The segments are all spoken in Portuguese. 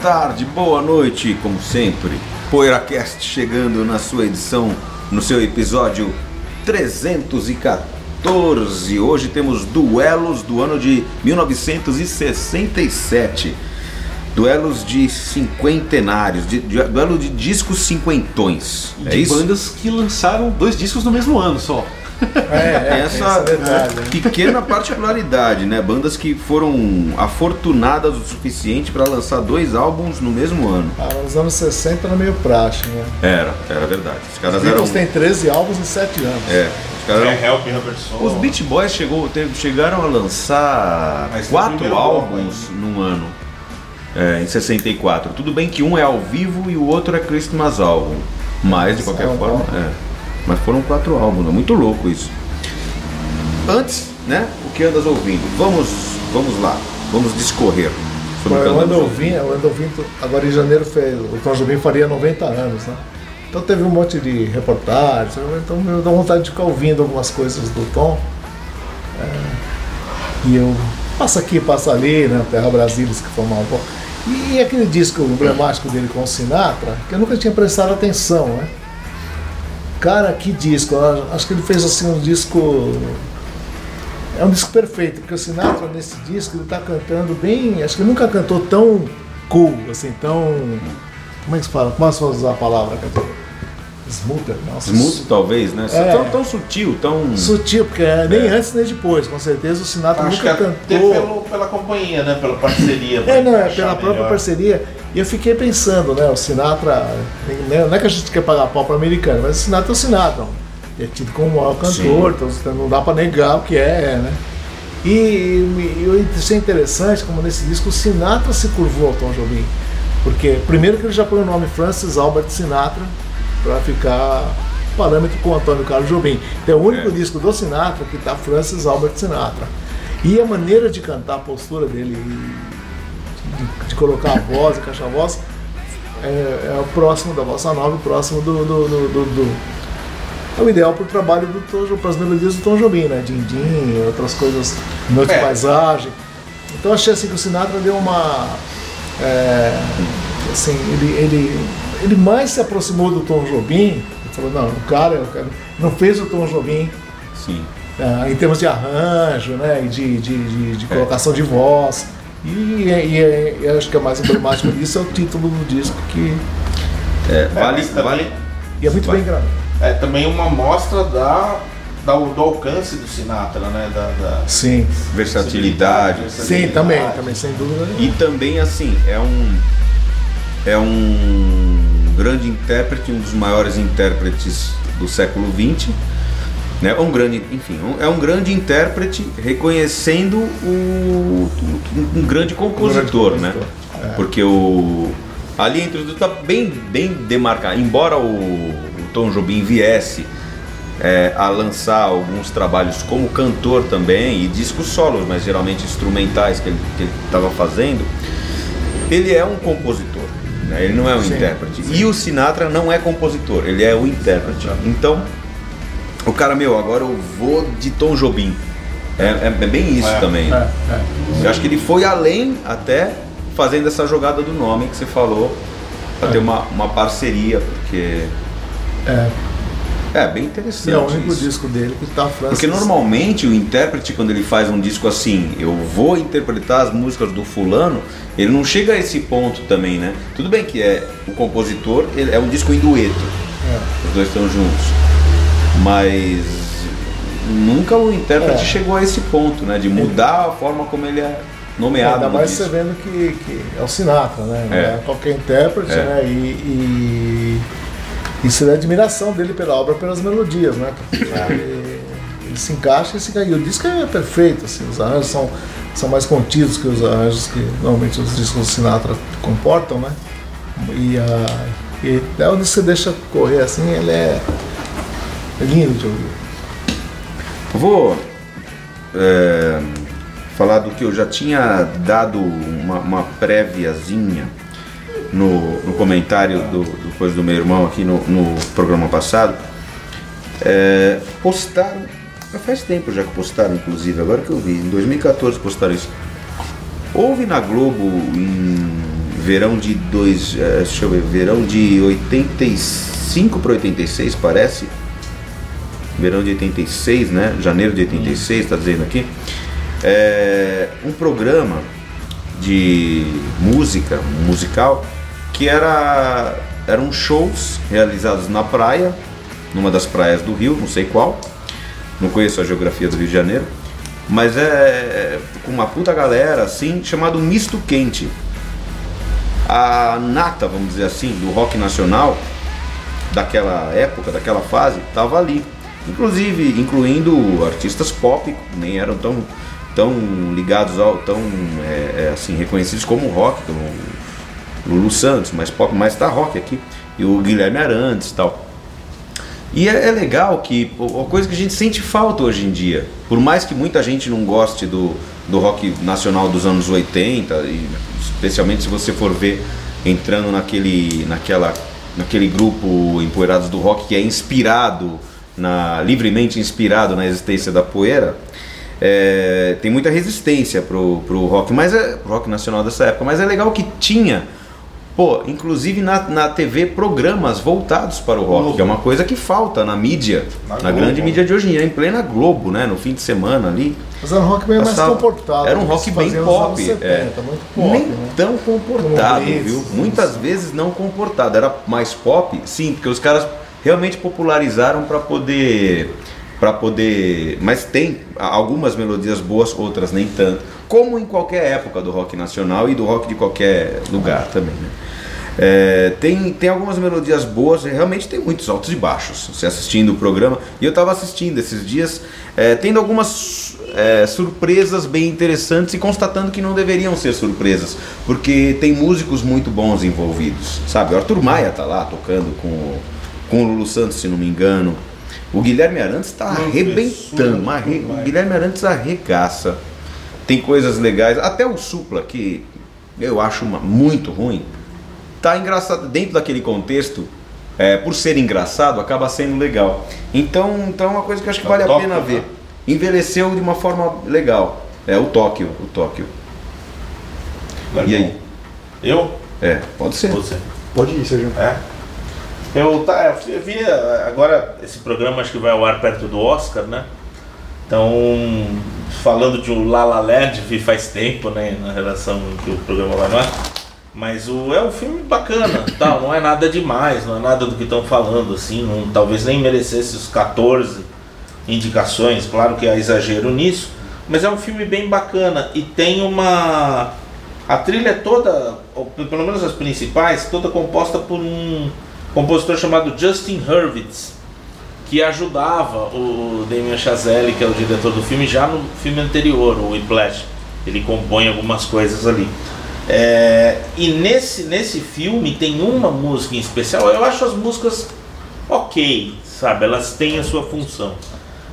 tarde, boa noite, como sempre. PoeiraCast chegando na sua edição, no seu episódio 314. Hoje temos duelos do ano de 1967. Duelos de cinquentenários, de, de- duelo de discos cinquentões. É de isso? bandas que lançaram dois discos no mesmo ano só. É, Tem essa isso é pequena particularidade, né? Bandas que foram afortunadas o suficiente para lançar dois álbuns no mesmo ano. Ah, nos anos 60 era meio praxe, né? Era, era verdade. Os caras Os eram. Beatles têm 13 álbuns em 7 anos. É, os caras eram. Help, Robertson. Os Beach Boys chegou, teve- chegaram a lançar Mas quatro álbuns num ano. é, em 64. Tudo bem que um é ao vivo e o outro é Christmas álbum. Mas de qualquer É um forma. é. Mas foram quatro álbuns, é muito louco isso. Antes, né? O que andas ouvindo? Vamos, vamos lá, vamos discorrer sobre o andamos ouvindo, eu ando ouvindo, agora em janeiro fez, o Tom Jobim faria 90 anos, né? Então teve um monte de reportagens, então me dá vontade de ficar ouvindo algumas coisas do Tom. É, e eu passo aqui, passo ali, né? Terra Brasilis que formava um pouco. E aquele disco emblemático dele com o Sinatra, que eu nunca tinha prestado atenção, né? Cara, que disco! Acho que ele fez assim um disco é um disco perfeito, porque o Sinatra nesse disco ele tá cantando bem. Acho que ele nunca cantou tão cool, assim, tão. Como é que se fala? Como é que se usar a palavra? Dizer, Smoother, nossa. Smooth, talvez, né? É. Tão, tão sutil, tão. Sutil, porque é nem antes nem depois, com certeza o Sinatra Acho que nunca até cantou. pelo, pela companhia, né? Pela parceria. É, não, é pela própria melhor. parceria. E eu fiquei pensando, né? O Sinatra. né, Não é que a gente quer pagar pau para americano, mas o Sinatra é o Sinatra. É tido como o maior cantor, então não dá para negar o que é, né? E, e, eu achei interessante como nesse disco o Sinatra se curvou ao Tom Jobim. Porque, primeiro, que ele já põe o nome Francis Albert Sinatra para ficar parâmetro com o Antônio Carlos Jobim. Então, é o único É. disco do Sinatra que tá Francis Albert Sinatra. E a maneira de cantar, a postura dele, de, colocar a voz, encaixar a voz, é, é o próximo da bossa nova, e próximo do, do, do, do- do- é o ideal para o trabalho do Tom, para as melodias do Tom Jobim, né? Din-din, outras coisas, noite É. paisagem. Então achei assim que o Sinatra deu uma. é, assim, ele, ele, ele mais se aproximou do Tom Jobim. Ele falou, não, o cara, o cara não fez o Tom Jobim Sim. ah, em termos de arranjo, né, e de, de, de, de colocação de voz. E, e- e acho que é mais emblemático disso é o título do disco, que É, vale, mas também- vale. e é muito Vai. bem gravado. É também uma mostra da, da- do alcance do Sinatra, né? Da, da Sim, Versatilidade. sim, também, também, sem dúvida. nenhuma. E também assim, é um é um grande intérprete, um dos maiores intérpretes do século XX, né? Um grande, enfim, um- é um grande intérprete reconhecendo o, um, um grande compositor, né? compositor, é. Porque o ali entre os dois tá bem bem demarcado, embora o, o Tom Jobim viesse é, a lançar alguns trabalhos como cantor também e discos solos, mas geralmente instrumentais que ele estava fazendo. Ele é um compositor, né? ele não é um Sim, intérprete. E o Sinatra não é compositor, ele é o intérprete. Então, o cara, meu, agora eu vou de Tom Jobim. É, é- é bem isso É, também. É, é. Eu acho que ele foi além até fazendo essa jogada do nome que você falou, para ter uma, uma parceria, porque É. é bem interessante. E é o único isso. disco dele que tá Francis. Porque normalmente o intérprete, quando ele faz um disco assim, eu vou interpretar as músicas do fulano, ele não chega a esse ponto também, né? Tudo bem que é o compositor, ele- é um disco em dueto, É. os dois estão juntos. Mas nunca o intérprete É. chegou a esse ponto, né? De mudar a forma como ele é. nomeado. Ainda mais disco. você vendo que, que é o Sinatra, né? É. é qualquer intérprete, É. né? E, e isso é a admiração dele pela obra, pelas melodias, né? Porque ele, ele se encaixa e se cai. O disco é perfeito, assim, os arranjos são, são mais contidos que os arranjos que normalmente os discos do Sinatra comportam, né? E, a, e é onde você deixa correr assim, ele é, é lindo ouvir. Vou é, falar do que eu já tinha dado uma, uma préviazinha no, no comentário do, do coisa do meu irmão aqui no, no programa passado. É, postaram, já faz tempo já que postaram, inclusive, agora que eu vi, em 2014 postaram isso. Houve na Globo em verão de dois, é, deixa eu ver, verão de 85 para 86 parece, verão de 86, né? Janeiro de 86, está dizendo aqui. É, um programa de música, musical, que era eram shows realizados na praia, numa das praias do Rio, não sei qual. Não conheço a geografia do Rio de Janeiro, mas é, é com uma puta galera assim, chamado misto quente. A nata, vamos dizer assim, do rock nacional daquela época, daquela fase, estava ali. Inclusive, incluindo artistas pop, nem eram tão, tão ligados ao, tão é, é, assim, reconhecidos como rock, como Lulu Santos, mas pop, mas tá rock aqui, e o Guilherme Arantes e tal. E é, é legal que, uma coisa que a gente sente falta hoje em dia, por mais que muita gente não goste do, do rock nacional dos anos 80, e especialmente se você for ver entrando naquele, naquela, naquele grupo Empoeirados do Rock que é inspirado, na, livremente inspirado na existência da poeira, é, tem muita resistência pro, pro rock, mas é pro rock nacional dessa época, mas é legal que tinha, pô, inclusive na, na TV programas voltados para o rock, que é uma coisa que falta na mídia, Na na, Globo. grande mídia de hoje em dia, em plena Globo, né, no fim de semana ali. Mas era um rock bem mais Passava- comportado. Era um que rock bem pop, anos 70, é. pop, Nem né? tão comportado, Como viu? isso. Muitas vezes não comportado. Era mais pop, sim, porque os caras realmente popularizaram para poder para poder, mas tem algumas melodias boas, outras nem tanto, como em qualquer época do rock nacional e do rock de qualquer lugar também, né? É, tem, tem algumas melodias boas, realmente tem muitos altos e baixos. Você assistindo o programa, e eu estava assistindo esses dias, é, tendo algumas é, surpresas bem interessantes e constatando que não deveriam ser surpresas, porque tem músicos muito bons envolvidos, sabe? O Arthur Maia tá lá tocando com, com o Lulu Santos, se não me engano. O Guilherme Arantes está arrebentando, arre- o Guilherme Arantes arregaça. Tem coisas legais, até o Supla, que eu acho uma- muito ruim, tá engraçado dentro daquele contexto. é, por ser engraçado, acaba sendo legal. Então, então é uma coisa que eu acho que É vale a Tóquio, pena né? ver. Envelheceu de uma forma legal. É o Tóquio, o Tóquio. E aí? Eu? É, pode ser. Você. Pode ir, Sérgio. É. Eu, tá, eu vi agora esse programa acho que vai ao ar perto do Oscar, né? Então, falando de um La La Land, vi faz tempo, né, na relação que o programa vai no. Mas o, é um filme bacana, tal, não é nada demais, não é nada do que estão falando, assim, não, talvez nem merecesse os 14 indicações, claro que há exagero nisso, mas é um filme bem bacana e tem uma. A trilha é toda, pelo menos as principais, toda composta por um compositor chamado Justin Hurwitz, que ajudava o Damien Chazelle, que é o diretor do filme, já no filme anterior, o Whiplash. Ele compõe algumas coisas ali. É, e nesse, nesse filme tem uma música em especial, eu acho as músicas ok, sabe? Elas têm a sua função.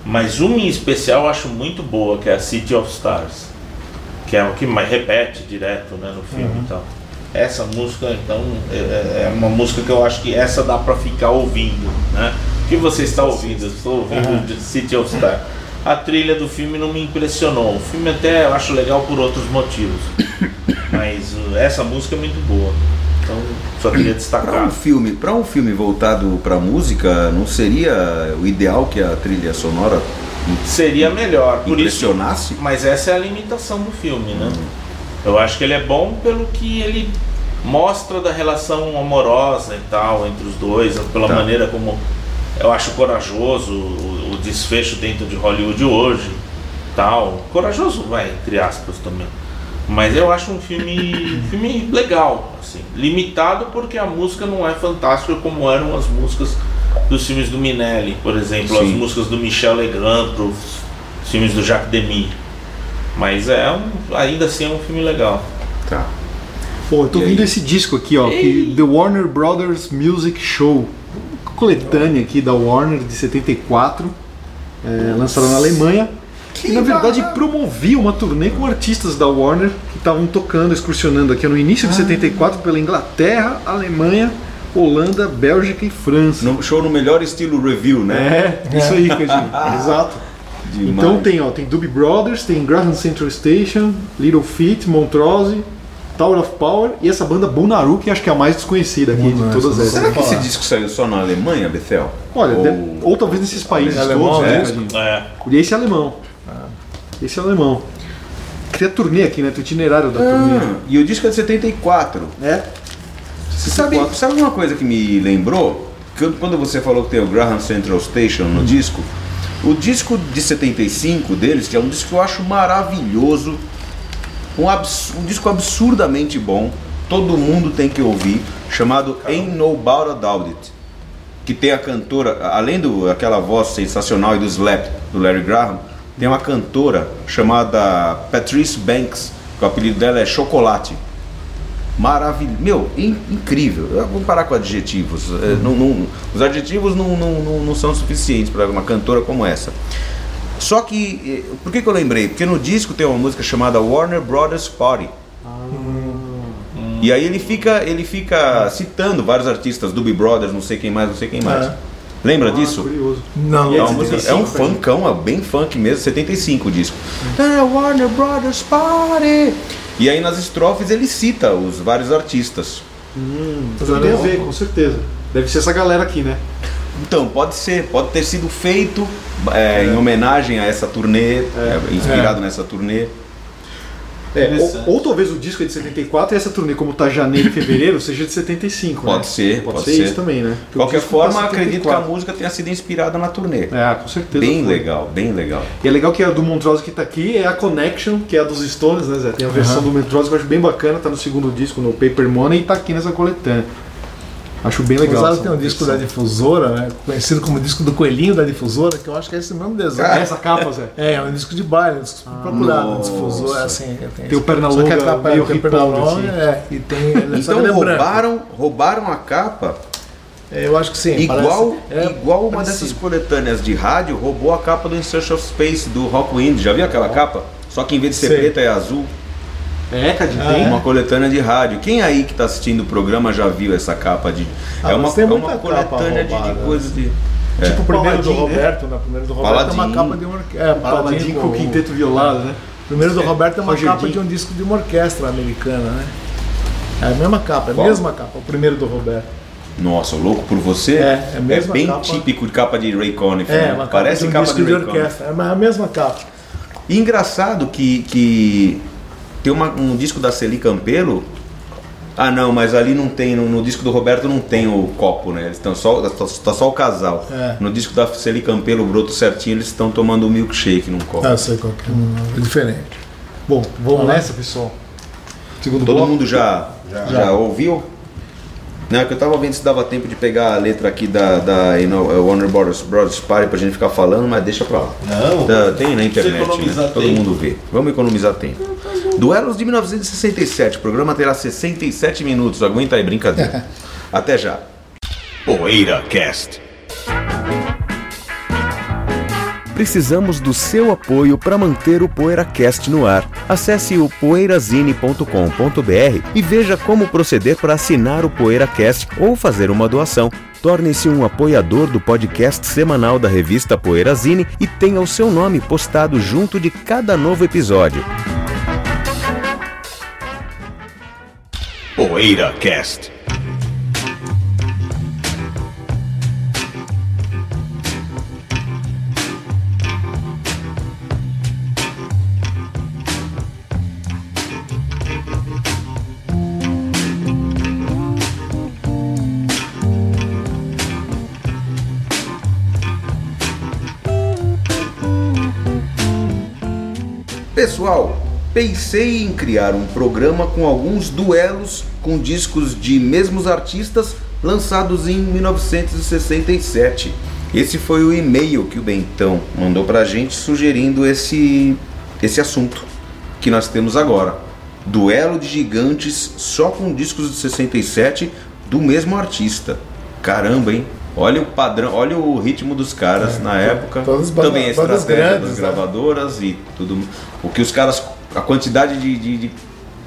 Mas uma em especial eu acho muito boa, que é a City of Stars. Que é o que mais repete direto né, no filme e tal. Essa música, então, é, é uma música que eu acho que essa dá pra ficar ouvindo, né? O que você está ouvindo? Eu estou ouvindo de City of Stars. A trilha do filme não me impressionou. O filme até eu acho legal por outros motivos. Mas uh, essa música é muito boa. Então, só queria Para destacar. um filme, para um filme voltado para música, não seria o ideal que a trilha sonora Seria melhor. Por isso, impressionasse? Mas essa é a limitação do filme, né? Eu acho que ele é bom pelo que ele mostra da relação amorosa e tal entre os dois, pela Tá. maneira como eu acho corajoso o, o desfecho dentro de Hollywood hoje, tal. Corajoso, vai, entre aspas também. Mas eu acho um filme, um filme legal, assim, limitado porque a música não é fantástica como eram as músicas dos filmes do Minelli, por exemplo, as Sim. músicas do Michel Legrand os filmes do Jacques Demy. Mas é um, ainda assim é um filme legal. Tá. Pô, eu tô E vendo aí? esse disco aqui, ó, que The Warner Brothers Music Show. Coletânea aqui da Warner de 74, é, lançada na Alemanha. e na verdade promovia uma turnê com artistas da Warner que estavam tocando, excursionando aqui no início de 74 pela Inglaterra, Alemanha, Holanda, Bélgica e França. No, show no melhor estilo review, né? É, isso aí, Cadinho. Exato. Demais. Então tem, ó, tem Doobie Brothers, tem Graham Central Station, Little Feat, Montrose, Tower of Power e essa banda Bonaru, que acho que é a mais desconhecida aqui de todas essas. Será que esse disco saiu só na Alemanha, Bethel? Olha, ou, deve- ou talvez nesses países Alemão, todos, né, né? É. E esse é alemão. Esse é alemão. Cria turnê aqui, né? Tem o itinerário da turnê. Ah, e o disco é de 74. É. Você sabe, sabe uma coisa que me lembrou? Que quando você falou que tem o Graham Central Station no disco, o disco de 75 deles, que é um disco que eu acho maravilhoso, um, abs- um disco absurdamente bom, todo mundo tem que ouvir, chamado Ain't No About a Doubt It, que tem a cantora, além do aquela voz sensacional e do slap do Larry Graham, tem uma cantora chamada Patrice Banks, que o apelido dela é Chocolate. Maravilhoso. Meu, in- incrível. Eu vou parar com adjetivos. É, não- não- os adjetivos não, não, não, não são suficientes para uma cantora como essa. Só que, eh, por que, que eu lembrei? Porque no disco tem uma música chamada Warner Brothers Party. E aí ele fica, ele fica citando vários artistas, Doobie Brothers, não sei quem mais, não sei quem mais. É. Lembra Ah, disso? curioso. Não, É, é uma música- é 75, um funkão, é bem funk mesmo, 75 o disco. É, Warner Brothers Party. E aí nas estrofes ele cita os vários artistas. Mas Tem a ver, com certeza. Deve ser essa galera aqui, né? Então, pode ser, pode ter sido feito é, em homenagem a essa turnê, é, inspirado nessa turnê. É, ou, ou talvez o disco é de 74 e essa turnê, como tá janeiro e fevereiro, seja de 75. Pode né? ser, pode, pode ser, ser. isso também, né? De qualquer tá forma, acredito que a 74. música tenha sido inspirada na turnê. É, com certeza. Bem foi. legal, bem legal. E é legal que a do Montrose que tá aqui é a Connection, que é a dos Stones, né, Zé? Tem a versão do Montrose que eu acho bem bacana, tá no segundo disco, no Paper Money, e tá aqui nessa coletânea. Acho bem legal. Essa tem um disco da difusora, né? Conhecido como disco do coelhinho da difusora, que eu acho que é esse mesmo desenho. É essa capa, Zé? É, é um disco de baile, um disco procurado, nossa. difusor, assim. Tem o perna Só que a longa, capa meio tem o hip perna hop, longa, assim. é, e tem. Então é roubaram, roubaram a capa É, Eu acho que sim. igual, parece- é igual uma parecido. dessas coletâneas de rádio roubou a capa do In Search of Space do Rockwind. Já viu aquela capa? Só que em vez de ser Sei. preta é azul. É, Cadinho, Ah, tem. é? Uma coletânea de rádio. Quem aí que está assistindo o programa já viu essa capa de. Ah, é uma, é muita uma coletânea de, de roubada. coisas de. Tipo o primeiro do Paladin, né? Roberto, né? O primeiro do Roberto é uma capa de uma orquestra. É, Paladin com o quinteto violado, né? O primeiro do Roberto é uma Roger capa de um disco de uma orquestra americana, né? É a mesma capa, é a mesma capa, o primeiro do Roberto. Nossa, louco por você? É, é a mesma bem capa. típico de capa de Ray Conniff. É, né? uma capa Parece de um capa disco de de, orquestra, é a mesma capa. E engraçado que, que tem uma- um disco da Celi Campelo. Ah não, mas ali não tem, no, no disco do Roberto não tem o copo, né? Eles estão só, tá, tá só o casal. É. No disco da Celi Campelo, o broto certinho, eles estão tomando um milkshake num copo. Ah, sei qual que é. É diferente. Bom, vamos nessa. pessoal. Segundo Todo bloco. mundo já, já. ouviu? Não, é que eu tava vendo se dava tempo de pegar a letra aqui da, da you know, Warner Brothers, Brothers Party pra gente ficar falando, mas deixa pra lá. Não. Tá, tem na internet, né? todo tempo. mundo vê. Vamos economizar tempo. Duelos de 1967, o programa terá 67 minutos, aguenta aí, brincadeira. Até já. Poeira Cast. Precisamos do seu apoio para manter o PoeiraCast no ar. Acesse o poeirazine.com.br e veja como proceder para assinar o PoeiraCast ou fazer uma doação. Torne-se um apoiador do podcast semanal da revista Poeirazine e tenha o seu nome postado junto de cada novo episódio. Poeira Cast. Pessoal, pensei em criar um programa com alguns duelos com discos de mesmos artistas lançados em 1967. Esse foi o e-mail que o Bentão mandou pra gente sugerindo esse, esse assunto que nós temos agora. Duelo de gigantes só com discos de 67 do mesmo artista. Caramba, hein? Olha o padrão, olha o ritmo dos caras É, na época. bandas- Também a estratégia grandes, das né? gravadoras e tudo. O que os caras. A quantidade de. de- de-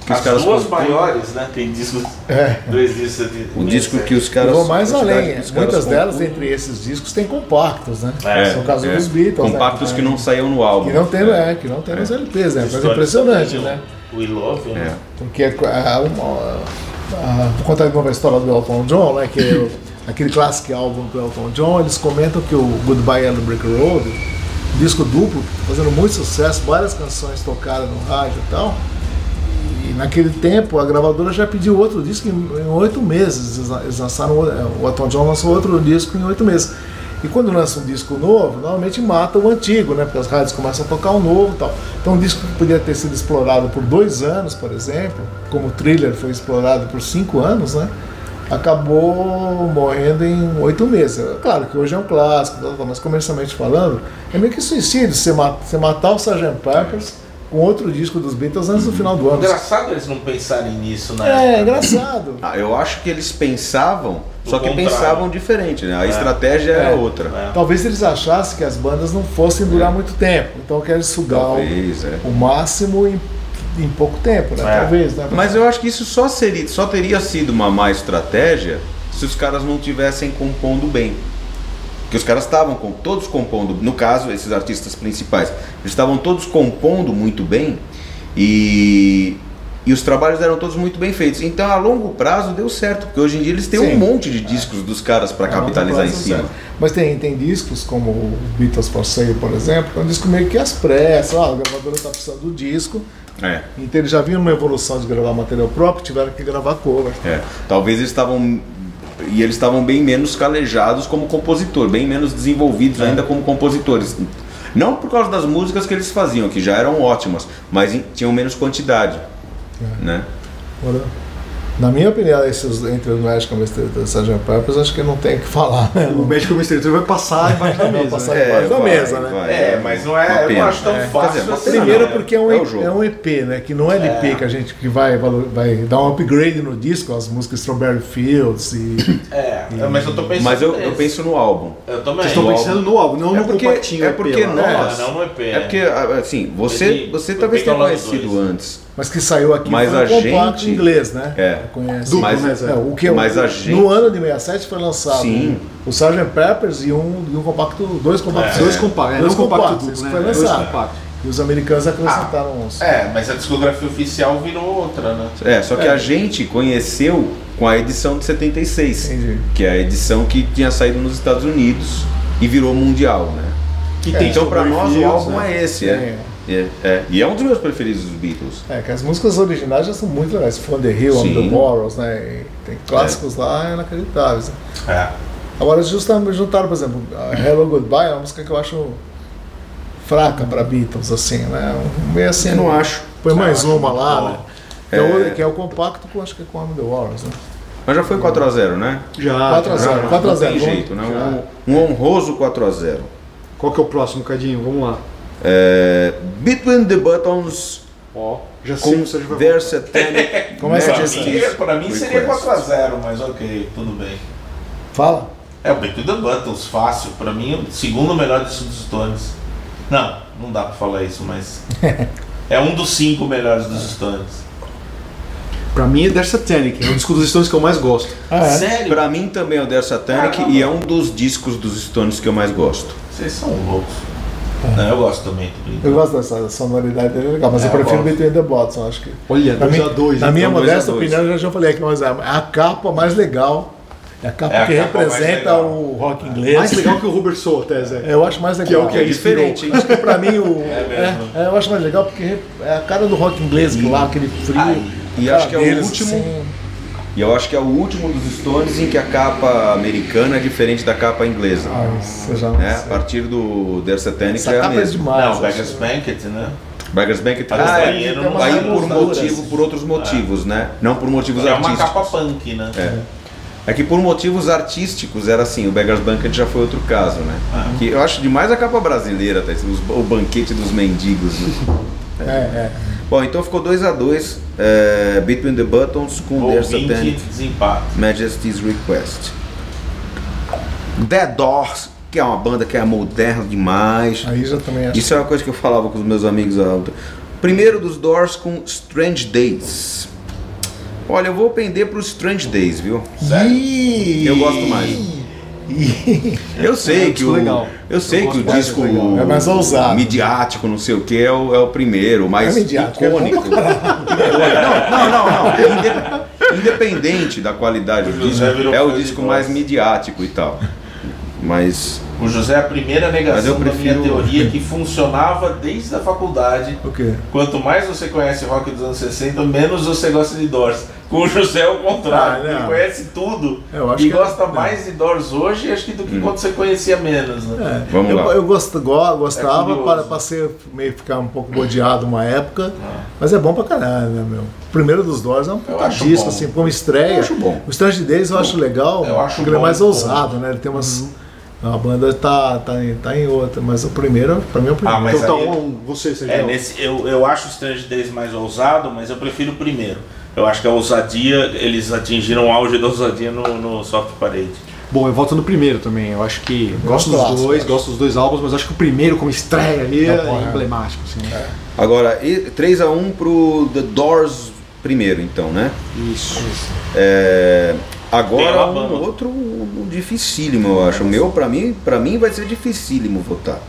que os As caras duas compõem. maiores, né? Tem discos. É. Dois discos de. O disco que os Eu caras. vou mais além. os caras Muitas delas, compõem. entre esses discos, tem compactos, né? É, São o caso é. dos Beatles. Compactos né? que não saíam no álbum. Que não tem, é, que não tem nos LPs, né? Coisa impressionante, né? O We Love, É. né? Porque a, uma, a, vou contar de novo a história do Elton John, né? Que é o- aquele clássico álbum do Elton John, eles comentam que o Goodbye Yellow Brick Road, um disco duplo, fazendo muito sucesso, várias canções tocaram no rádio e tal. E naquele tempo a gravadora já pediu outro disco em oito meses. Eles- lançaram, o Elton John lançou outro disco em oito meses. E quando lança um disco novo, normalmente mata o antigo, né? Porque as rádios começam a tocar o novo e tal. Então um disco que podia ter sido explorado por dois anos, por exemplo, como o thriller foi explorado por cinco anos, né? Acabou morrendo em oito meses. É Claro que hoje é um clássico, tal, tal, mas comercialmente falando, é meio que suicídio você ma- você matar o Sgt. Peppers com outro disco dos Beatles antes do final do ano. Engraçado eles não pensarem nisso na É, época. engraçado. Ah, eu acho que eles pensavam, Do só que contrário. pensavam diferente, né? A É. estratégia era É. outra. É. Talvez eles achassem que as bandas não fossem durar muito tempo, então querem sugar o, Talvez, é. o máximo em, em pouco tempo, né? É. Talvez, né? Mas eu acho que isso só, seria, só teria sido uma má estratégia se os caras não tivessem compondo bem. Porque os caras estavam com, todos compondo, no caso, esses artistas principais, eles estavam todos compondo muito bem e, e os trabalhos eram todos muito bem feitos. Então a longo prazo deu certo, porque hoje em dia eles têm Sim. um monte de discos dos caras para É, capitalizar em cima. certo. Mas tem, tem discos como o Beatles for Sale, por exemplo, que é um disco meio que às pressas, ó, a gravadora está precisando do disco, É. então eles já vinham numa evolução de gravar material próprio, tiveram que gravar cover. É, talvez eles estavam e eles estavam bem menos calejados como compositor, bem menos desenvolvidos ainda como compositores. Não por causa das músicas que eles faziam, que já eram ótimas, mas tinham menos quantidade, né? Agora, Na minha opinião, esses, entre o Magic Mystery e o Sgt. Peppers, acho que não tem o que falar. Né? O médico Mystery vai passar embaixo da Vai mesa. passar né? embaixo da vai, mesa, né? vai, É, mas não é. Eu pena. não acho tão É, fácil. dizer, assim, Primeiro não. porque é um, É EP, é um EP, né? Que não é LP que a gente que vai, vai dar um upgrade no disco, as músicas Strawberry Fields e. É, mas eu tô pensando. Mas eu, eu penso no álbum. Eu também. Vocês estão pensando no álbum, não É no porque- compactinho. é EP porque lá. nós- É, não no EP. É porque, assim, você, você talvez tenha conhecido antes. Mas que saiu aqui Mas foi um compacto gente- inglês, né? É. Conhece. Duplo, Mas- né? É, o que Mas o- a gente- No ano de 67 foi lançado Sim. o Sgt. Peppers e um, e um compacto, dois compactos. É. Dois compactos, é, Dois compactos, duplo, isso né? foi Dois lançado. compactos. E os americanos acrescentaram uns. É, mas a discografia oficial virou outra, né? É, só que É. a gente conheceu com a edição de 76, Entendi. que é a edição que tinha saído nos Estados Unidos e virou mundial, né? Que então pra Strawberry nós o álbum né? é esse, é. É, é. E é um dos meus preferidos dos Beatles. É, que as músicas originais já são muito legais. From the Hill, On the Morals, né? E tem clássicos lá inacreditáveis. né? É. Agora, justamente juntaram, por exemplo, Hello Goodbye é uma música que eu acho fraca pra Beatles, assim, né? Meio assim. Eu não acho. Põe mais acho uma lá, bom. né? Que é, o, É. que é o compacto com, acho que é com On the Morals, né? Mas já foi 4x0, né? Já. 4 a já. 0. Não 4 a 0, tem jeito, né? Um, um honroso 4x0. Qual que é o próximo, Cadinho? Vamos lá. É, Between the Buttons Ó. Já sei com que você já vai Their Satanic Começa Pra Majesty. mim, pra mim seria Request. 4x0, mas ok, tudo bem. Fala. É o Between the Buttons, fácil. Pra mim, o segundo melhor disco dos Stones. Não, não dá pra falar isso, mas. é um dos cinco melhores dos Stones. Pra mim é Their Satanic, é um disco dos Stones que eu mais gosto. Ah, é? Sério? Pra mim também é o Their Satanic Caramba. e é um dos discos dos Stones que eu mais gosto. Vocês são loucos. Não, eu gosto também. Eu gosto dessa sonoridade dele, é legal, mas É, eu prefiro. Between the Bots, eu acho que. Olha, Na 2 minha, a 2 na minha então, modesta opinião, eu já falei aqui, mas é a capa mais legal. É a capa É a que capa representa o rock inglês. Mais legal que o Rubber Soul, até, Zé. Eu acho mais legal. Que é o que É diferente, hein? Acho que pra mim o. É é, mesmo. é, eu acho mais legal porque é a cara do rock inglês lá, aquele frio. Ai, e acho que é o último- assim, E eu acho que é o último dos Stones em que a capa americana é diferente da capa inglesa. ai, você já não né? A sei. partir do Their Satanic Essa é a capa é mesma. demais. Não. Beggars Banquet, né? Beggars Banquet. Ah, Ah, é, uma aí por motivo, por outros motivos, né? Não por motivos É uma artísticos. capa punk, né? É. É que por motivos artísticos era assim, o Beggars Banquet já foi outro caso, né? Ah. Que eu acho demais a capa brasileira, tá? O banquete dos mendigos, né? É, é. Bom, então ficou 2 a 2 Between the Buttons com Ouvinte, Satanic desempate. Majesty's Request. The Doors, que é uma banda que é moderna demais. Aí já também acho. Isso é uma coisa que eu falava com os meus amigos. Primeiro dos Doors com Strange Days. Olha, eu vou pender pro Strange Days, viu? Ih! Eu gosto mais. Ih! Eu sei É um que o legal. eu sei Eu que o disco é. É mais ousado. midiático, não sei o que, é o, é o primeiro, o mais É midiático, é icônico. não, não, não, não. Inde- Independente da qualidade do disco, é o disco mais midiático e tal. Mas O José é a primeira Mas eu negação da minha prefiro- teoria que funcionava desde a faculdade. O quê? Quanto mais você conhece rock dos anos 60, menos você gosta de Doors. Com o José é o contrário. Ah, não. Ele conhece tudo Eu acho e que- gosta não. mais de Doors hoje acho que do que quando você conhecia menos. Né? É, Vamos eu, lá. eu gostava curioso. para, para ser meio ficar um pouco bodeado uma época, mas é bom pra caralho, né, meu? O primeiro dos Doors é um puta disco, bom. assim, como estreia. Eu acho bom. O Strange Days eu acho legal, Eu acho porque ele é bom, mais bom. ousado, né? Ele tem umas. A banda tá, tá, em, tá em outra, mas o primeiro, pra mim é o primeiro. Ah, mas Então tá aí- um a um. Você, Sérgio. É, nesse, eu, eu acho o Strange Days mais ousado, mas eu prefiro o primeiro. Eu acho que a ousadia, eles atingiram o auge da ousadia no, no Soft Parade. Bom, eu volto no primeiro também. Eu acho que gosto dos clássico, dois, acho. gosto dos dois álbuns, mas acho que o primeiro como estreia ali é, Tá é. emblemático, assim. né? agora, e- 3 a 1 pro The Doors primeiro, então, né? Isso. É, Tem agora um outro um dificílimo, eu acho. O meu, pra mim, pra mim vai ser dificílimo votar.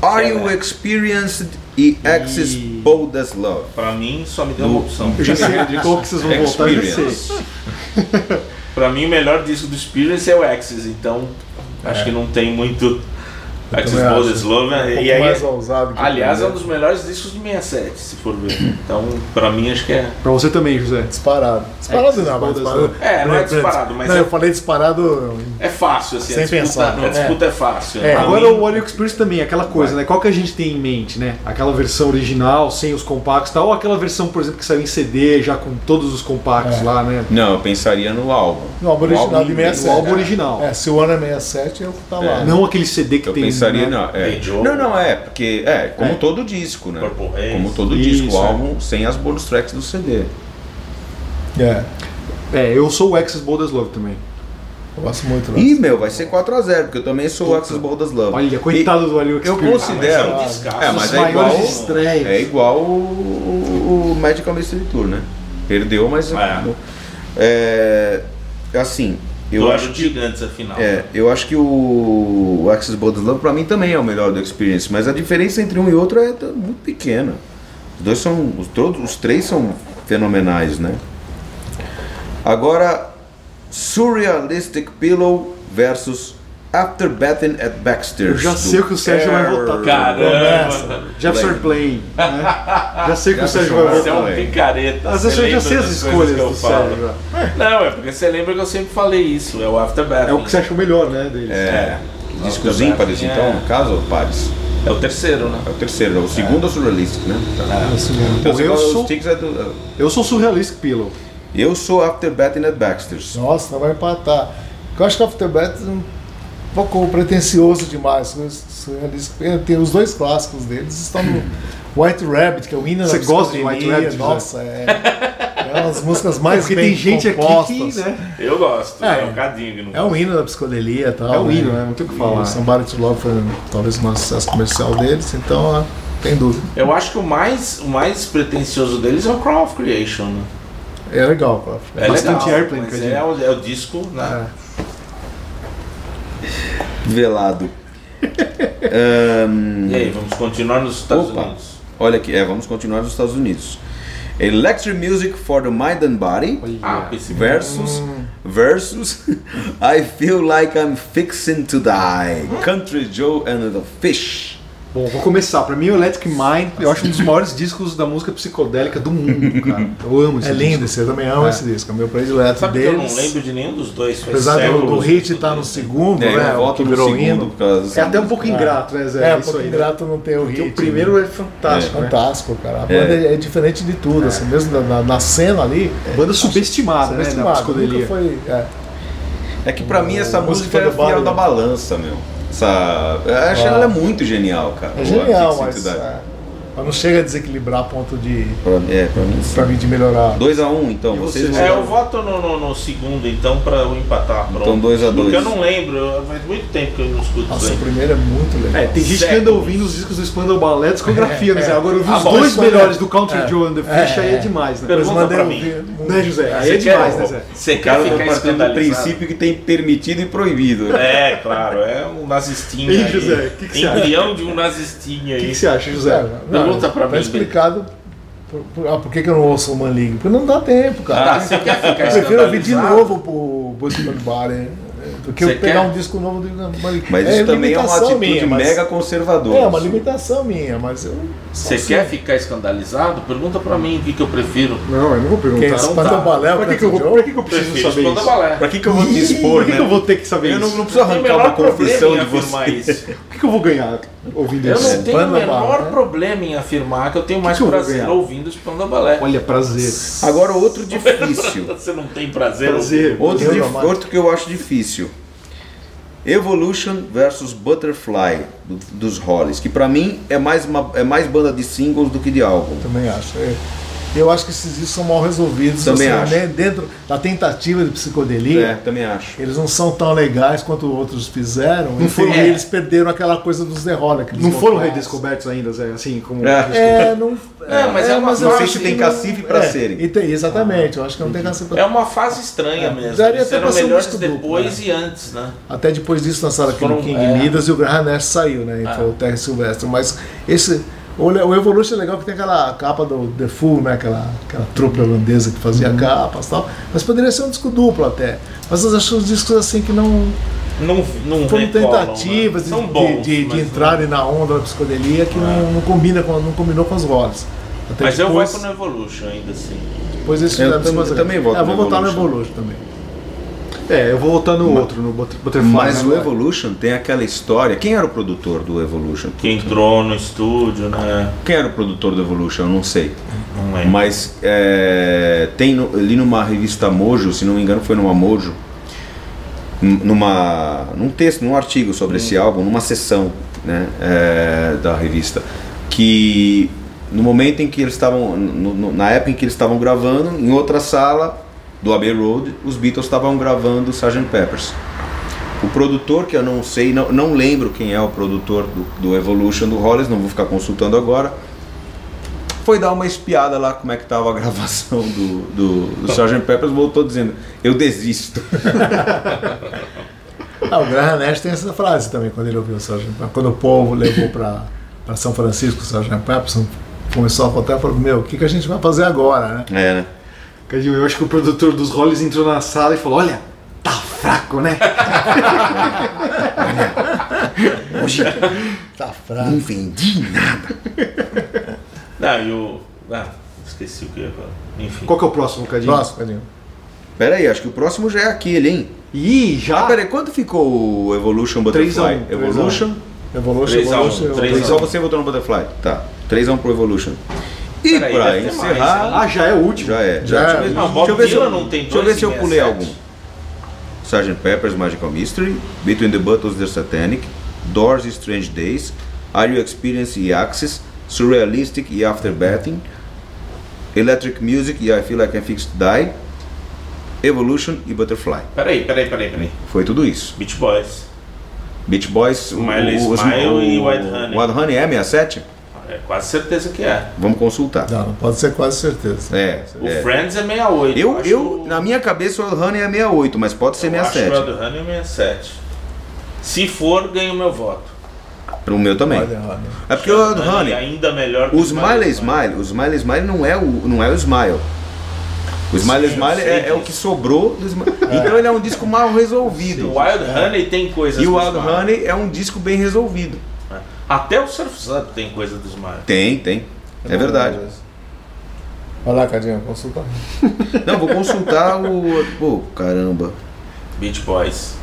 Are You Experienced e Axis E- Bold as Love? Pra mim, só me deu uma opção. Eu já sei de qual que vocês vão voltar. Experience. Pra mim, o melhor disco do Experience é o Axis, então acho que não tem muito. As Love. um né? e aí, mais ousado que o aliás, é um dos melhores discos de 67, se for ver. Então, pra mim, acho que é. Pra você também, José. Disparado. Disparado É, não, mas disparado. É, não é disparado, mas Não, é- eu falei disparado. É fácil, assim. Sem a disputa, pensar, A né? disputa é, fácil. É, Pra Agora mim, o Audio Experience também, aquela coisa, né? Qual que a gente tem em mente, né? Aquela versão original, sem os compactos e tal, ou aquela versão, por exemplo, que saiu em CD, já com todos os compactos É. lá, né? Não, eu pensaria no álbum. No álbum original de 67. O álbum original. É, se o ano é 67, eu tá lá. Não aquele CD que Eu tem. Pensaria, né? não. É. Jogo. Não, não, é, porque é, como É. todo disco, né? Purple Haze. Como todo Isso, disco, o é. álbum sem as bonus tracks do CD. É, É, eu sou o Access Bold as Love também. eu gosto muito. né? Ih, meu, vai ser 4x0, porque eu também sou o Axis Bold as Love. Olha, coitado do Audio Eu considero. Ah, mas é um é, mas é igual, estreias. é igual o, o- o Magical Mystery Tour, né? Perdeu, mas. É. É, assim, eu acho que. gigantes, afinal. É, eu acho que o, o Axis Love pra mim também é o melhor do Experience, mas a diferença entre um e outro é t- muito pequena. Os dois são. Os, todos, os três são fenomenais, né? Agora, Surrealistic Pillow versus After Batting at Baxter. Eu já sei o que o Sérgio vai votar. Caramba! Jefferson Airplane. Né? Já sei o que o Sérgio vai Você é votar. um picareta. Mas eu já sei as escolhas coisas que eu do falo. Sérgio. já. Não, é porque você lembra que eu sempre falei isso. É o Afterbath. É o que você acha o melhor, né, deles. É, É. discos After ímpares, Batting, então, é. no caso, ou pares? É o terceiro, né? É o terceiro, é o segundo é o Surrealistic, né? Isso Então, mesmo. Bom, você eu sou- é do- Eu sou Surrealistic Pillow. Eu sou After Batting at Baxter's. Nossa, não vai empatar. Eu acho que Afterbat é um pouco pretencioso demais. Tem os dois clássicos deles estão no White Rabbit, que é o hino Você da gosta de White. Rabbit, Nossa, é, é uma das músicas mais Porque bem tem gente aqui compostas. que, né? Eu gosto. É. É, um cadinho que não É um hino da psicodelia e tal. É um hino, né? Não tem o que falar. Somebody to Love foi talvez o maior sucesso comercial deles, então ah, tem dúvida. Eu acho que o mais, o mais pretencioso deles é o Crown of Creation. Né? É legal, Prof. É Bastante legal, Airplane, mas quer é o, é o disco, né? Velado. Ahn, E aí, vamos continuar nos Estados Opa. Unidos. olha aqui, é, vamos continuar nos Estados Unidos. Electric Music for the Mind and Body Ah, versus versus I Feel Like I'm Fixing to Die. Country Joe and the Fish. Bom, vou começar. Pra mim, o Electric Mind, eu acho um dos maiores discos da música psicodélica do mundo, cara. Eu amo esse É lindo disco. esse, eu também amo É. esse disco. É o meu predileto Sabe que eu deles. não lembro de nenhum dos dois. Faz Apesar do, do hit que eu estar no segundo, É, né? o que no virou hino. É até um pouco ingrato, né, Zé? É, um pouco aí, né? ingrato não ter o Porque hit. o primeiro é fantástico, né? Fantástico, cara. A banda é, é diferente de tudo, assim, mesmo na, na- na cena ali. Banda subestimada, né? Na psicodelia. nunca foi. é. É que pra mim essa música música é Barrio. da balança, meu. Essa, eu acho Ah. ela é muito genial, cara. É genial, mas, é, mas não chega a desequilibrar a ponto de. Pra, é, pra mim sim. pra mim de melhorar. 2x1 então, vocês vocês? vão. É, eu voto no, no- no segundo então pra eu empatar. Pronto. Então, dois a dois. Porque eu não lembro, faz muito tempo que eu não escuto Nossa, isso o aí. primeiro é muito legal. É, tem gente que anda ouvindo os discos do Spandau Ballet discografia, né? Zé? Agora eu vi Ah, os bom, dois Spandau- melhores do Country é. Joe and the Fish, É, aí é é. demais, né? Pergunta pra mim. Né, José? Aí é demais, quer- né, Zé? Você O cara quer tá ficar do escandalizado? princípio que tem permitido e proibido. É, claro, é um nazistinho aí. José, o que você acha? Embrião de um nazistinho O aí. que, que você acha, É, José? Pra tá mim, explicado por, por- ah, por que, que eu não ouço o Manling. Porque não dá tempo, Ah, cara. você quer ficar eu prefiro ouvir de novo o Boyce Barry do que Você eu pegar quer? um disco novo do Manling. Mas isso também é uma atitude minha, mega conservadora. É uma limitação minha, mas eu. Você assim, quer ficar escandalizado? Pergunta pra mim o que, que eu prefiro. Não, eu não vou Quem perguntar. é Então tá. Ballet, Pra que, que, eu, vou- pra que, que eu preciso Prefiro saber isso? Ballet. Pra que, que eu vou te expor, Por que, né? que eu vou ter que saber Eu não, isso? não preciso Não tem arrancar uma confissão de você. O que, que eu vou ganhar ouvindo Eu isso? não tenho o menor problema em afirmar que eu tenho mais eu prazer ouvindo o Spandau Ballet. Olha, prazer. Agora outro difícil. Você não tem prazer? Prazer. Outro, Eu outro que eu acho difícil. Evolution versus Butterfly do- dos Hollies, que pra mim é mais, uma, é mais banda de singles do que de álbum. Também acho. É. Eu acho que esses discos são mal resolvidos. Também assim, acho. né, Dentro da tentativa de psicodelia, É, também acho. eles não são tão legais quanto outros fizeram. Não e foram- e eles perderam aquela coisa dos The aqueles Não foram vocais. redescobertos ainda, Zé? Assim, como. É. É, não. É, mas é uma eu Não sei acho se que tem cacife pra é, serem. tem- exatamente, eu acho que não tem cacife pra É uma fase estranha É, mesmo. daria até pra ser um depois né? e antes, né? Até depois disso lançaram aquele King é. Midas e o Graham Nash saiu, né? Entrou o Terry Silvestre. Mas esse. O, Evolution é legal que tem aquela capa do The Fool, né? Aquela, aquela trupe holandesa que fazia Uhum. capas e tal. Mas poderia ser um disco duplo até. Mas eu acho os discos assim que não Não, não foram recolam, tentativas né? de, de- bons, de, de mas- entrarem na onda da psicodelia que não, não combina com, não combinou com os roles. Mas eu depois, voto no Evolution ainda assim. depois eles Eu tam- coisa- eu também voto É, eu no vou votar no. Evolution também. É, eu vou votar no outro, no Butter- Butterfly. Mas né? o Evolution tem aquela história. Quem era o produtor do Evolution? Que entrou no estúdio, né? Quem era o produtor do Evolution? Eu não sei. Não lembro. Mas é, tem no, ali numa revista Mojo, se não me engano foi numa Mojo, num- numa, num texto, num artigo sobre esse álbum, numa sessão né, é, da revista, que no momento em que eles estavam, na época em que eles estavam gravando, em outra sala do Abbey Road, os Beatles estavam gravando Sgt. Peppers. O produtor, que eu não sei, não, não lembro quem é o produtor do, do Evolution do Hollis, não vou ficar consultando agora, foi dar uma espiada lá como é que estava a gravação do, do, do Sgt. Peppers, voltou dizendo, eu desisto. Ah, o Graham Nash tem essa frase também quando ele ouviu o Sgt. Pepper. Quando o povo levou para São Francisco o Sgt. Pepperson, começou a contar e falou: Meu, o que, que a gente vai fazer agora, né? É, né? Cadinho, eu acho que o produtor dos Hollies entrou na sala e falou: Olha, tá fraco, né? Hoje Tá fraco. não vendi nada. Não, e o. Ah, esqueci o que eu ia falar. Enfim. Qual que é o próximo, Cadinho? Próximo, Cadinho. Pera aí, acho que o próximo já é aquele, hein? Ih, Ah, já? pera aí, quanto ficou o Evolution Butterfly? 3 a 1, 3 a 1. Evolution? Evolution, Três a um, Evolution, três a Três um. só você votou no Butterfly. Tá. 3x1 pro Evolution. E Peraí, pra encerrar. mais, hein? Ah, já é o último. já é. Já deixa eu é. ver, Não, deixa eu ver se eu, não tem deixa eu ver se eu pulei 67. algum. Sgt. Pepper's Magical Mystery, Between the Buttons The Satanic, Doors Strange Days, Are You Experiencing e Axis, Surrealistic e Afterbathing, Electric Music e I Feel Like I'm Fixed to Die, Evolution e Butterfly. Peraí, peraí, peraí, peraí. Foi tudo isso. Beach Boys. Beach Boys, o- Miley o- os- Smile o- e Wild Honey. Wild Honey é 67? É quase certeza que é. Vamos consultar. Não, não pode ser quase certeza. É, O é. Friends é 68. Eu, acho eu, na minha cabeça, o Wild Honey é 68, mas pode ser eu acho que o 67. Wild Honey é 67. Se for, ganho meu voto. Pro meu também. Olha, olha. É porque o Wild Honey Honey, ainda melhor que o o Smiley Smile, o Smiley Smile não é o, não é o Smile. O Smiley Sim, Smile é, é o que sobrou do Smile. Então ele é um disco mal resolvido. O Wild Honey tem coisas E o Wild. Honey é um disco bem resolvido. Até o Surf's Up tem coisa do Smile. Tem, tem. É verdade. Vai lá, Cadinho, consulta. Não, vou consultar o. Pô, caramba. Beach Boys.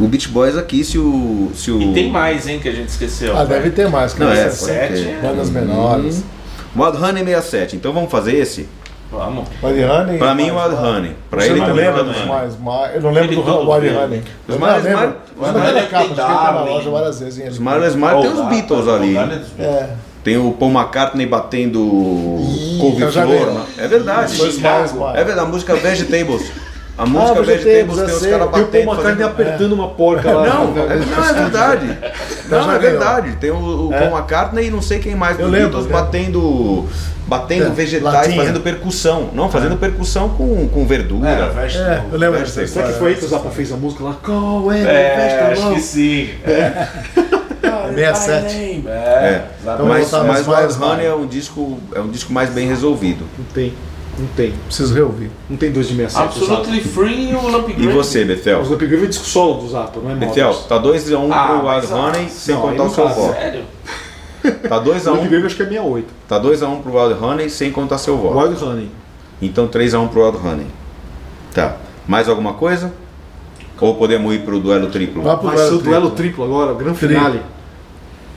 O Beach Boys aqui, se o. Se o... E tem mais, hein, que a gente esqueceu. Ah, deve ter mais, que Não, é, é, pode sete. ter. bandas menores. Wild Honey 67. Então vamos fazer esse? Vamos. Wild Honey. Pra mim, o Wild Honey. Pra ele também, Wild dos Honey. Eu não lembro Ele do verde. Honey. Os capa, tem acho que ele tá na loja várias vezes. Os. Marley Smile tem os Beatles ali. É, Tem o Paul McCartney batendo couve-flor. né? É verdade. É verdade, a música Vegetables. A música Vegetables eu tem os sei. caras Tem o Paul batendo. McCartney fazendo- apertando uma porca lá. Não, né? é, não, é verdade. Não, já é verdade. Tem o, o É. Paul McCartney e não sei quem mais Eu lembro, Beatles lembro. batendo, batendo É, vegetais, latinha. fazendo percussão. Não, fazendo percussão com, com verdura. Era vegetable. É, eu lembro ser. Será que foi aí que o Zappa fez a música lá? Call and É, acho que sim. É. 67. É, É. exatamente. Mas, mas o Wild Honey é um disco é um disco mais bem resolvido. Não tem. Não tem. Preciso reouvir. Não tem dois de 67. o Zappa. Absolutely Free e o Lamp E você, Bethel? Os Lamp Grave é disco solo do Zappa, não é Bethel, Models. tá 2x1 um Ah, pro Wild mas, ah, Honey sem não, contar o seu voto. Sério? Tá 2x1 Lamp um, Grave acho que é 68. tá 2 a 1 pro Wild Honey sem contar seu voto. Wild Honey. Então 3x1 pro Wild Honey. Tá. Mais alguma coisa? Ou podemos ir pro duelo triplo? Vá pro Vai ser o duelo duelo triplo. triplo agora, o grande Triplo. finale.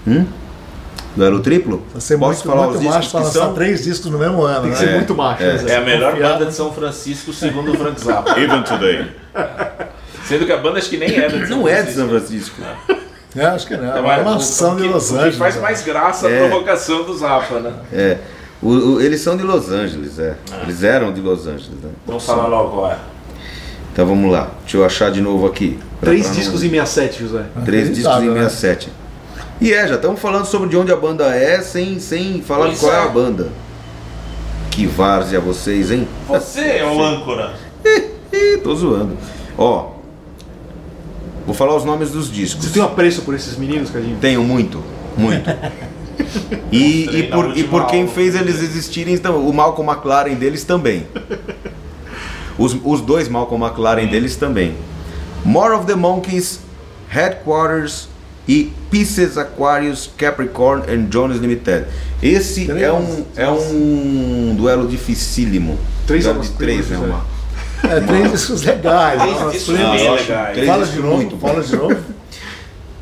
Hum? Duelo triplo? Vai ser Posso muito, falar muito os macho discos pra que lançar são? três discos no mesmo ano, Tem que né? ser É, muito macho. é. né, É a melhor Confiado. banda de São Francisco, segundo o Frank Zappa. Even today. Sendo que a banda acho que nem é de São Não é de São Francisco. É, acho que não. É É uma mais- mansão o de Los o Angeles. que faz mais graça a É. provocação do Zappa, né? É. O- o- eles são de Los Angeles, é. Eles eram de Los Angeles, né? Vamos falar logo é. Então vamos lá. Deixa eu achar de novo aqui. Três pra não- discos em 67, José. Três discos em Acreditável, né? 67. E é, já estamos falando sobre de onde a banda é sem, sem falar Pois qual é é. a banda. Que várzea vocês, hein? Você é o âncora. Tô zoando. Ó, vou falar os nomes dos discos. Você tem um apreço por esses meninos, Cadinho? Tenho muito, muito. E, e, Mostrei na por, e por quem aula. fez eles existirem, então, o Malcolm McLaren deles também. Os, os dois Malcolm McLaren deles também. More of the Monkeys, Headquarters e Pieces Aquarius, Capricorn and Jones Limited. Esse Três. é um, é um duelo dificílimo. Três duelo aulas de três, né? Uma. É, três discos legais. Três discos legais. Fala de novo, fala de novo.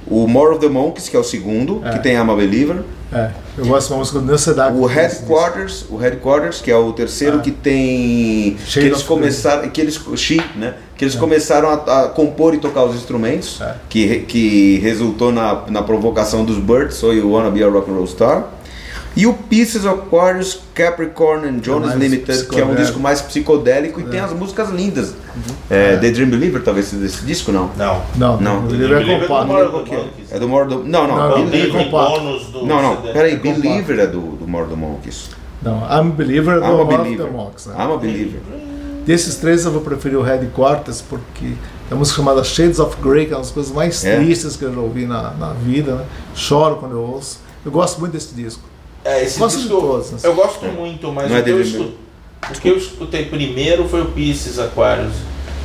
O More of the Monkeys, que é o segundo, que tem I'm a Believer. É, eu gosto de uma música do Neil Sedaka. O Headquarters, o Headquarters, que é o terceiro que tem que eles começaram, que eles She, né? Que eles começaram a, a compor e tocar os instrumentos, É. que que resultou na, na provocação dos Birds, So You Wanna Be a Rock and Roll Star. E o Pieces of Aquarius, Capricorn and Jonas mais Limited, que é um disco mais psicodélico e tem as músicas lindas. É, The Dream Believer, talvez seja desse disco, não? Não. Não, Não. é Believer compacto. do the Monkeys. É do More do... Não, não, Não, não, Believer. tem compacto. bônus do Não, não, peraí, compacto. Believer é do, do More do Monkeys. Não, I'm a Believer do I'm a Believer. the Monks. Né? I'm a Believer. Desses três eu vou preferir o Headquarters porque tem uma música chamada Shades of Grey, que é uma das coisas mais É? tristes que eu já ouvi na, na vida. Né? Choro quando eu ouço. Eu gosto muito desse disco. É, esse Gosto disco todos, né? eu gosto muito, mas Não é o, que eu dele escu- o que eu escutei primeiro foi o Pieces Aquarius.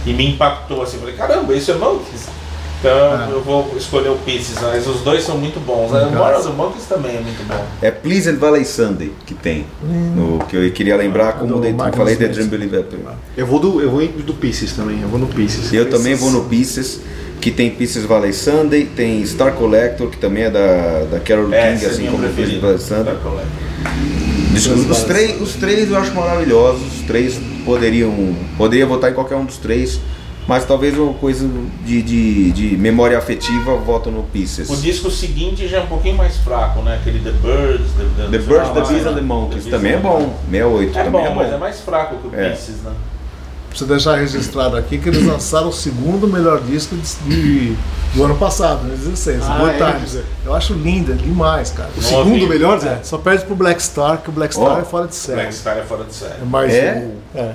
E me impactou assim, falei, caramba, isso é Monkeys. Então É. eu vou escolher o Pieces, mas os dois são muito bons. O More of the Monkeys também é muito bom. É Pleasant Valley Sunday que tem. No, que eu queria lembrar como do de, Michael falei The. Dream Believer. Eu vou do, eu vou do Pieces também, eu vou no Pieces. Eu também vou no Pieces, que tem Pieces Valley Sunday, tem Star Collector, que também é da, da Carol É, King, é assim como Pieces. Valley Sunday. Os, três, os três eu acho maravilhosos, os três poderiam. Poderia votar em qualquer um dos três, mas talvez uma coisa de, de, de memória afetiva voto no Pieces. O disco seguinte já é um pouquinho mais fraco, né? Aquele The Birds, The, The Birds, The Bees é. and the Monkeys The Bees também é the bom. Monkeys. 68 É também bom, é mas é bom. mais fraco que o É. Pieces, né? Preciso deixar registrado aqui que eles lançaram o segundo melhor disco de, de- do ano passado, né? 16, Ah, Good é, Times. Eu acho linda, demais, cara. O segundo ouvi. melhor, É, Zé? só perde pro Black Star, que o Black Star Ó, é fora de série. Black Star é fora de série. É mais É? o- é.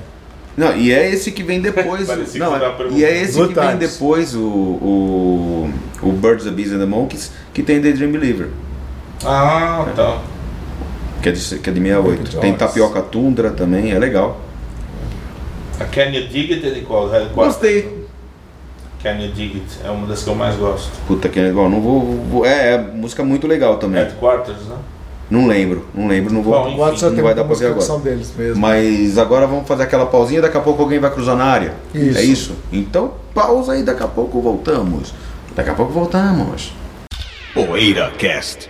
Não, e é esse que vem depois. Não, tava e é esse Good que vem Times. depois o, o, o Birds, the Bees and the Monkeys, que tem The Dream Believer, Ah, tá. que é de, que é de 68. Muito Tem. Tapioca Tundra também, é legal. A Can You Dig It é de qual? Gostei. Can You Dig It? É uma das que eu mais gosto. Puta que legal, não vou. vou- é, é música muito legal também. Headquarters, né? Não lembro, não lembro, não vou. Bom, Agora só não vai dar pra ver agora. são deles mesmo. Mas agora vamos fazer aquela pausinha, daqui a pouco alguém vai cruzar na área. Isso. É isso? Então pausa e daqui a pouco voltamos. Daqui a pouco voltamos. Poeira Cast.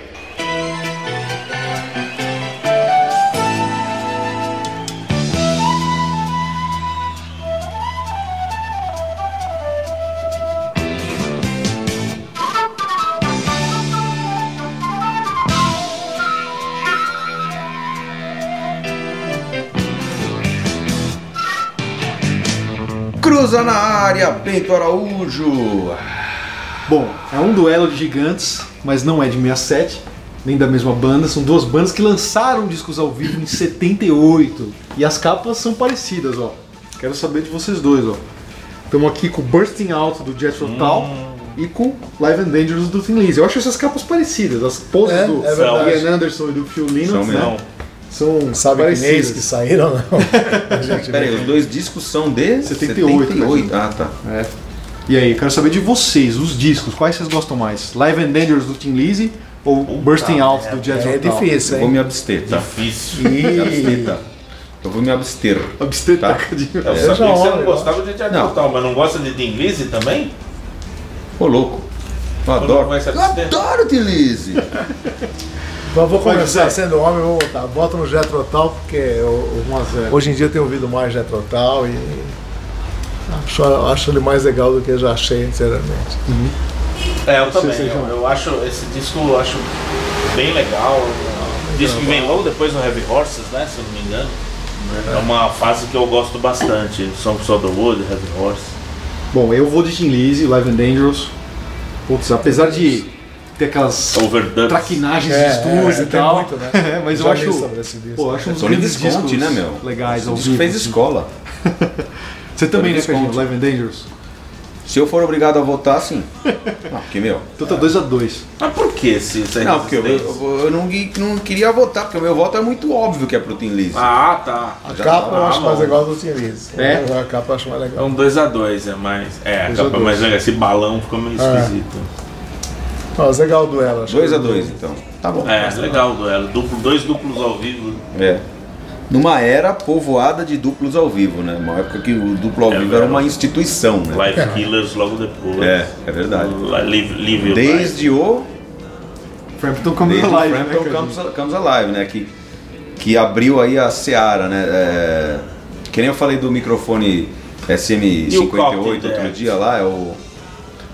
Cruza na área, Bento Araújo. Bom, é um duelo de gigantes, mas não é de 67, nem da mesma banda. São duas bandas que lançaram discos ao vivo em 78. E as capas são parecidas, ó. Quero saber de vocês dois, ó. Estamos aqui com Bursting Out do Jethro Tull e com Live and Dangerous do Thin Lizzy. Eu acho essas capas parecidas. As poses É, do é. Ian Anderson e do Phil Lynott São né? mesmo. São Sabe que que saíram, não? A gente Pera aí, vê. os dois discos são de 78, 78. Ah, tá. É. E aí, quero saber de vocês, os discos, quais vocês gostam mais? Live and Dangerous do Thin Lizzy ou Bursting Out do Jethro É Tull? difícil, Eu vou me hein? abster, tá? Difícil. E... abster, tá? Eu vou me abster. Abster Tá. Eu É, sabia já que você não gostava de Não. Tull, mas não gosta de Dean Lizzy também? Ô, louco. Eu adoro. Eu adoro Tilise. Então, vou Pode começar sendo homem, vou botar. Bota no Jetro Tal, porque eu, 1 a 0. hoje em dia eu tenho ouvido mais Jetro Tal e acho, acho ele mais legal do que eu já achei anteriormente. É, eu também. Eu, eu acho esse disco eu acho bem legal. O disco que vem logo depois do Heavy Horses, né? Se eu não me engano. É uma fase que eu gosto bastante. Songs of the Wood, Heavy Horse. Bom, eu vou de Tin Lizzy, Live and Dangerous. Putz, apesar de ter aquelas Overdubs. traquinagens É, de estúdio é, e tem tal, muito, né? é, mas Já eu acho, pô, eu acho uns Tony grandes discos né, meu? legais ao Isso vivo. fez assim. escola. Você também, né, Tony Cadinho? Visconti. Live and Dangerous? Se eu for obrigado a votar, sim. Não, porque, meu. Então tá 2x2. Mas por que esse, essa Não, porque eu, eu- eu não, não queria votar, porque o meu voto é muito óbvio que é pro Tim Lizzy. Ah, tá. A Já capa tá. eu Ah, acho mais bom. legal do Tim Lizzy. É? A capa eu acho mais É legal. um 2x2, é mais. É, a Dois a capa é dois. mais legal. Esse balão ficou meio É. Mas legal o duelo. acho 2 que- a 2 então. Tá bom. É, legal o duelo. Duplo, dois duplos ao vivo. É. Numa era povoada de duplos ao vivo, né? Uma época que o duplo ao É vivo era uma instituição, né? Live Killers logo depois. É, é verdade. Live, live. Desde o Frampton Comes Desde Alive, né, Frampton Cadinho? Comes, Comes Alive, né? Que, que abriu aí a seara, né? É, que nem eu falei do microfone SM58 Copy outro Dead? dia lá, é o,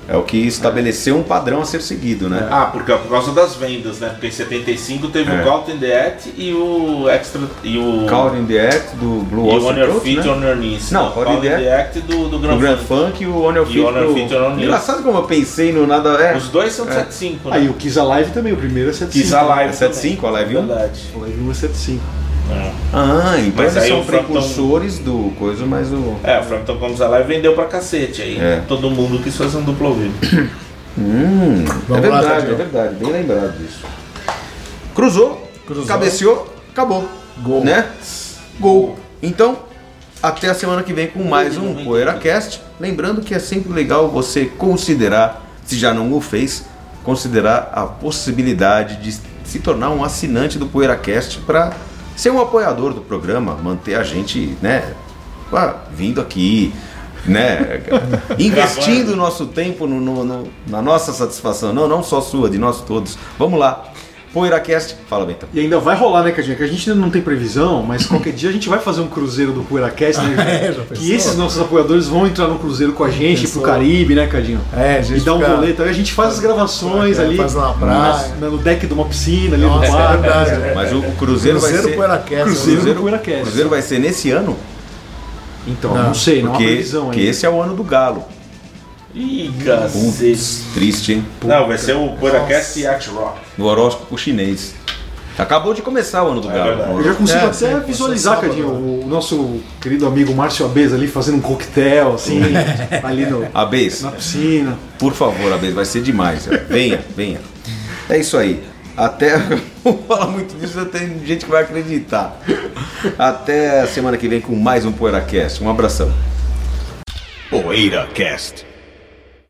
é o que estabeleceu um padrão a ser seguido, né? Ah, porque por causa das vendas, né? Porque em 75 teve É. o Caught in the Act e o Extra. E o. Caught in the Act do Blue e o On Your Feet né? on Your Knees. Não, Caught in the Act do, do Grand Grand Funk. Funk e o On Your E Feet o On Your pro- Feet on Your Knees. Engraçado como eu pensei no nada... É, Os dois são É. 75, né? Aí o Kiss Alive também, o primeiro é 75. Kiss Alive. É 75, a Live 1? Verdade. O Live 1 é 75. É. Ah, então Mas eles aí são o Frampton- precursores do coisa, mas o... É, o Frampton Comes Alive vendeu pra cacete. Aí É. todo mundo quis fazer um duplo ao vivo. Hum, é Vamos lá, verdade, Tadeu. é verdade, bem lembrado disso. Cruzou, Cruzou. cabeceou, acabou. Gol. Né? Gol. Então, até a semana que vem com mais um PoeiraCast. Lembrando que é sempre legal você considerar, se já não o fez, considerar a possibilidade de se tornar um assinante do PoeiraCast para ser um apoiador do programa, manter a gente, né, vindo aqui, né, investindo o nosso tempo no, no- no- na nossa satisfação, não, não só sua, de nós todos. Vamos lá. PoeiraCast, fala bem então. E ainda vai rolar, né, Cadinho? Que a gente ainda não tem previsão, mas qualquer dia a gente vai fazer um cruzeiro do PoeiraCast, né? É, já que esses nossos apoiadores vão entrar no cruzeiro com a gente, Pensou? pro Caribe, né, Cadinho? É, a E gente dá um fica- rolê, então a gente faz as gravações É, ali. faz na praia. na- no deck de uma piscina, ali Nossa, no é bar. né? Mas o, o Cruzeiro, vai Cruzeiro ser... PoeiraCast. Cruzeiro né? do PoeiraCast. Cruzeiro vai ser nesse ano? Então, Não, não, sei, não há Porque, previsão porque ainda. esse é o ano do Galo. Ih, cacete. Triste, hein? Não, vai ser o PoeiraCast Yacht Rock. No horóscopo chinês. Acabou de começar o ano do É Galo. verdade. Eu já consigo É, até sim, visualizar, sábado. Cadinho, o nosso querido amigo Márcio Abes ali fazendo um coquetel, assim, ali no, Abês, na piscina. por favor, Abês, vai ser demais. Venha, venha. É isso aí. Até. Vou falar muito disso, tem gente que vai acreditar. Até a semana que vem com mais um PoeiraCast. Um abração. PoeiraCast.